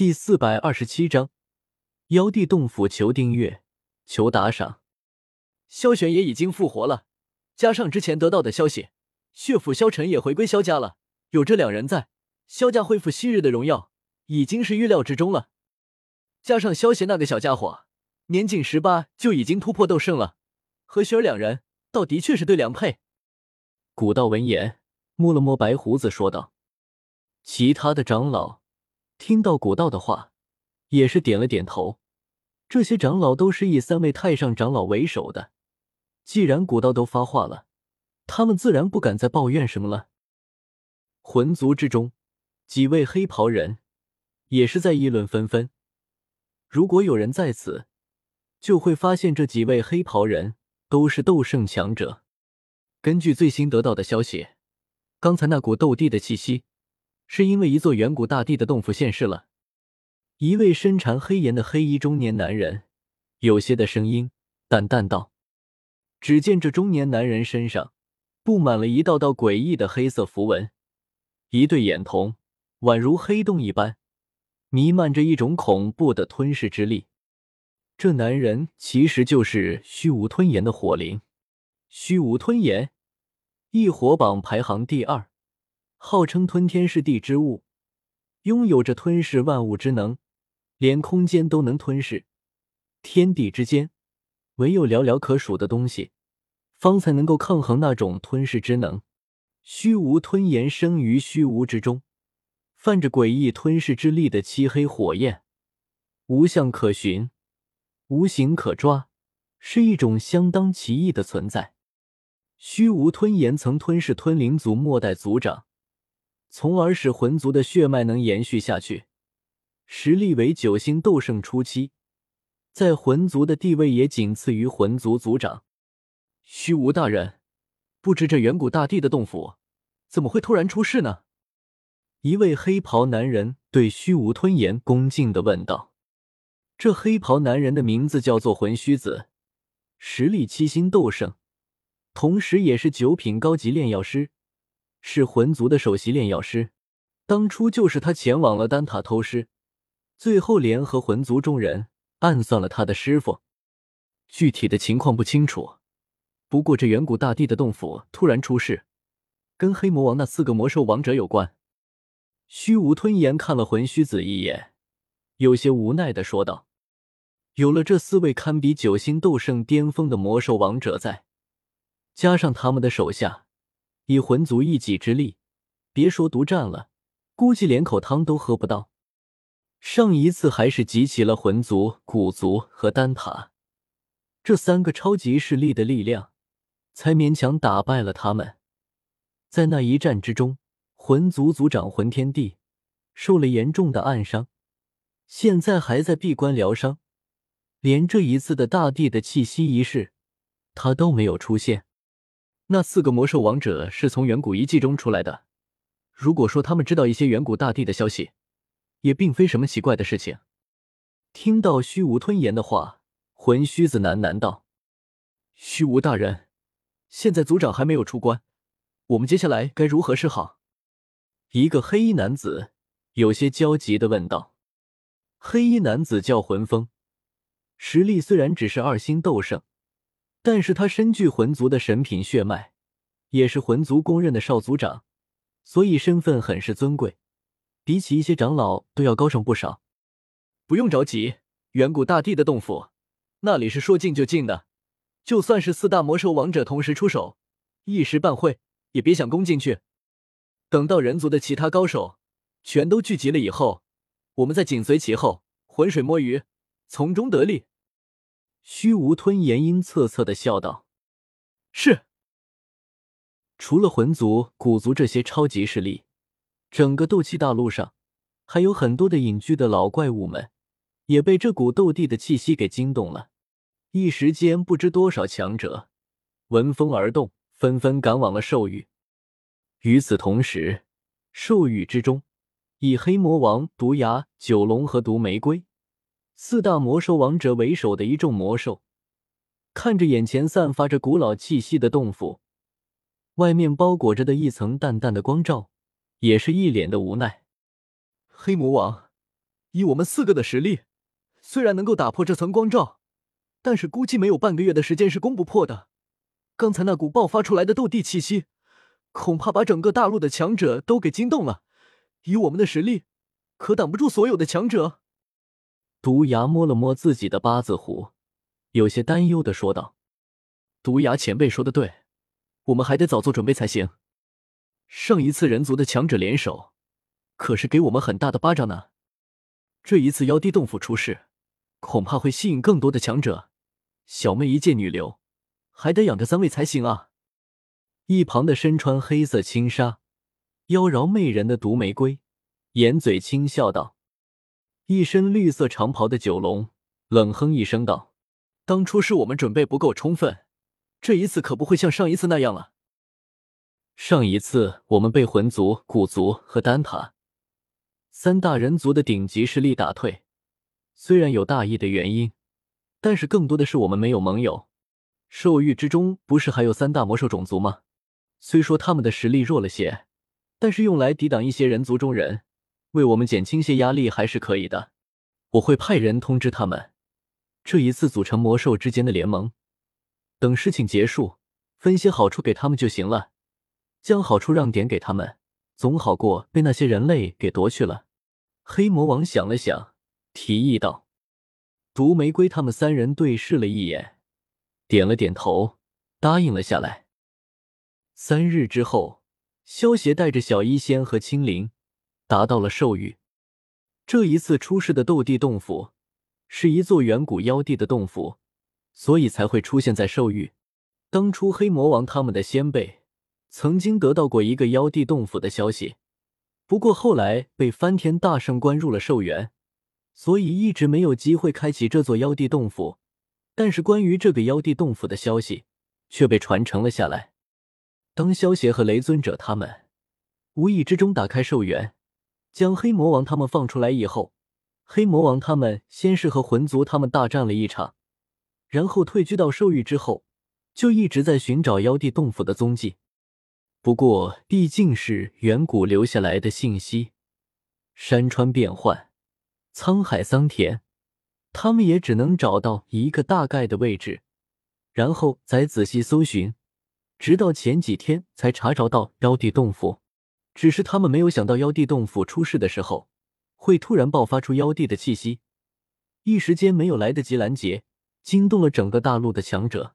第四百二十七章，妖帝洞府求订阅，求打赏。萧玄也已经复活了，加上之前得到的消息，血府萧晨也回归萧家了。有这两人在，萧家恢复昔日的荣耀，已经是预料之中了。加上萧邪那个小家伙，年仅十八就已经突破斗圣了，和雪儿两人倒的确是对良配。古道闻言，摸了摸白胡子，说道：“其他的长老。”听到古道的话，也是点了点头。这些长老都是以三位太上长老为首的。既然古道都发话了，他们自然不敢再抱怨什么了。魂族之中，几位黑袍人也是在议论纷纷。如果有人在此，就会发现这几位黑袍人都是斗圣强者。根据最新得到的消息，刚才那股斗帝的气息。是因为一座远古大帝的洞府现世了。一位身缠黑颜的黑衣中年男人，有些的声音淡淡道：“只见这中年男人身上布满了一道道诡异的黑色符文，一对眼瞳宛如黑洞一般，弥漫着一种恐怖的吞噬之力。这男人其实就是虚无吞炎的火灵。虚无吞炎，异火榜排行第二。”号称吞天噬地之物，拥有着吞噬万物之能，连空间都能吞噬。天地之间，唯有寥寥可数的东西，方才能够抗衡那种吞噬之能。虚无吞炎生于虚无之中，泛着诡异吞噬之力的漆黑火焰，无相可寻，无形可抓，是一种相当奇异的存在。虚无吞炎曾吞噬吞灵族末代族长。从而使魂族的血脉能延续下去，实力为九星斗圣初期，在魂族的地位也仅次于魂族族长。虚无大人，不知这远古大帝的洞府怎么会突然出事呢？一位黑袍男人对虚无吞炎恭敬的问道。这黑袍男人的名字叫做魂虚子，实力七星斗圣，同时也是九品高级炼药师。是魂族的首席炼药师，当初就是他前往了丹塔偷师，最后联合魂族众人暗算了他的师傅。具体的情况不清楚，不过这远古大帝的洞府突然出事，跟黑魔王那四个魔兽王者有关。虚无吞炎看了魂虚子一眼，有些无奈的说道：“有了这四位堪比九星斗圣巅峰的魔兽王者在，加上他们的手下。”以魂族一己之力，别说独占了，估计连口汤都喝不到。上一次还是集齐了魂族、古族和丹塔这三个超级势力的力量，才勉强打败了他们。在那一战之中，魂族族长魂天帝受了严重的暗伤，现在还在闭关疗伤，连这一次的大地的气息仪式，他都没有出现。那四个魔兽王者是从远古遗迹中出来的。如果说他们知道一些远古大帝的消息，也并非什么奇怪的事情。听到虚无吞炎的话，魂虚子喃喃道：“虚无大人，现在族长还没有出关，我们接下来该如何是好？”一个黑衣男子有些焦急的问道。黑衣男子叫魂风，实力虽然只是二星斗圣。但是他身具魂族的神品血脉，也是魂族公认的少族长，所以身份很是尊贵，比起一些长老都要高上不少。不用着急，远古大帝的洞府，那里是说进就进的，就算是四大魔兽王者同时出手，一时半会也别想攻进去。等到人族的其他高手全都聚集了以后，我们再紧随其后，浑水摸鱼，从中得利。虚无吞炎阴恻恻的笑道：“是。除了魂族、古族这些超级势力，整个斗气大陆上还有很多的隐居的老怪物们，也被这股斗帝的气息给惊动了。一时间，不知多少强者闻风而动，纷纷赶往了兽域。与此同时，兽域之中，以黑魔王、毒牙、九龙和毒玫瑰。”四大魔兽王者为首的一众魔兽，看着眼前散发着古老气息的洞府，外面包裹着的一层淡淡的光照，也是一脸的无奈。黑魔王，以我们四个的实力，虽然能够打破这层光罩，但是估计没有半个月的时间是攻不破的。刚才那股爆发出来的斗帝气息，恐怕把整个大陆的强者都给惊动了。以我们的实力，可挡不住所有的强者。毒牙摸了摸自己的八字胡，有些担忧的说道：“毒牙前辈说的对，我们还得早做准备才行。上一次人族的强者联手，可是给我们很大的巴掌呢。这一次妖帝洞府出事，恐怕会吸引更多的强者。小妹一介女流，还得养着三位才行啊。”一旁的身穿黑色轻纱。妖娆媚人的毒玫瑰，掩嘴轻笑道：“一身绿色长袍的九龙冷哼一声道：‘当初是我们准备不够充分，这一次可不会像上一次那样了。上一次我们被魂族、古族和丹塔三大人族的顶级势力打退，虽然有大义的原因，但是更多的是我们没有盟友。兽域之中不是还有三大魔兽种族吗？虽说他们的实力弱了些。’”但是用来抵挡一些人族中人，为我们减轻些压力还是可以的。我会派人通知他们，这一次组成魔兽之间的联盟。等事情结束，分些好处给他们就行了，将好处让点给他们，总好过被那些人类给夺去了。黑魔王想了想，提议道：“毒玫瑰他们三人对视了一眼，点了点头，答应了下来。三日之后。”萧协带着小医仙和青灵，达到了兽域。这一次出事的斗帝洞府，是一座远古妖帝的洞府，所以才会出现在兽域。当初黑魔王他们的先辈，曾经得到过一个妖帝洞府的消息，不过后来被翻天大圣关入了兽园，所以一直没有机会开启这座妖帝洞府。但是关于这个妖帝洞府的消息，却被传承了下来。当萧协和雷尊者他们无意之中打开兽园，将黑魔王他们放出来以后，黑魔王他们先是和魂族他们大战了一场，然后退居到兽域之后，就一直在寻找妖帝洞府的踪迹。不过毕竟是远古留下来的信息，山川变幻，沧海桑田，他们也只能找到一个大概的位置，然后再仔细搜寻。直到前几天才查找到妖帝洞府，只是他们没有想到妖帝洞府出事的时候会突然爆发出妖帝的气息，一时间没有来得及拦截，惊动了整个大陆的强者。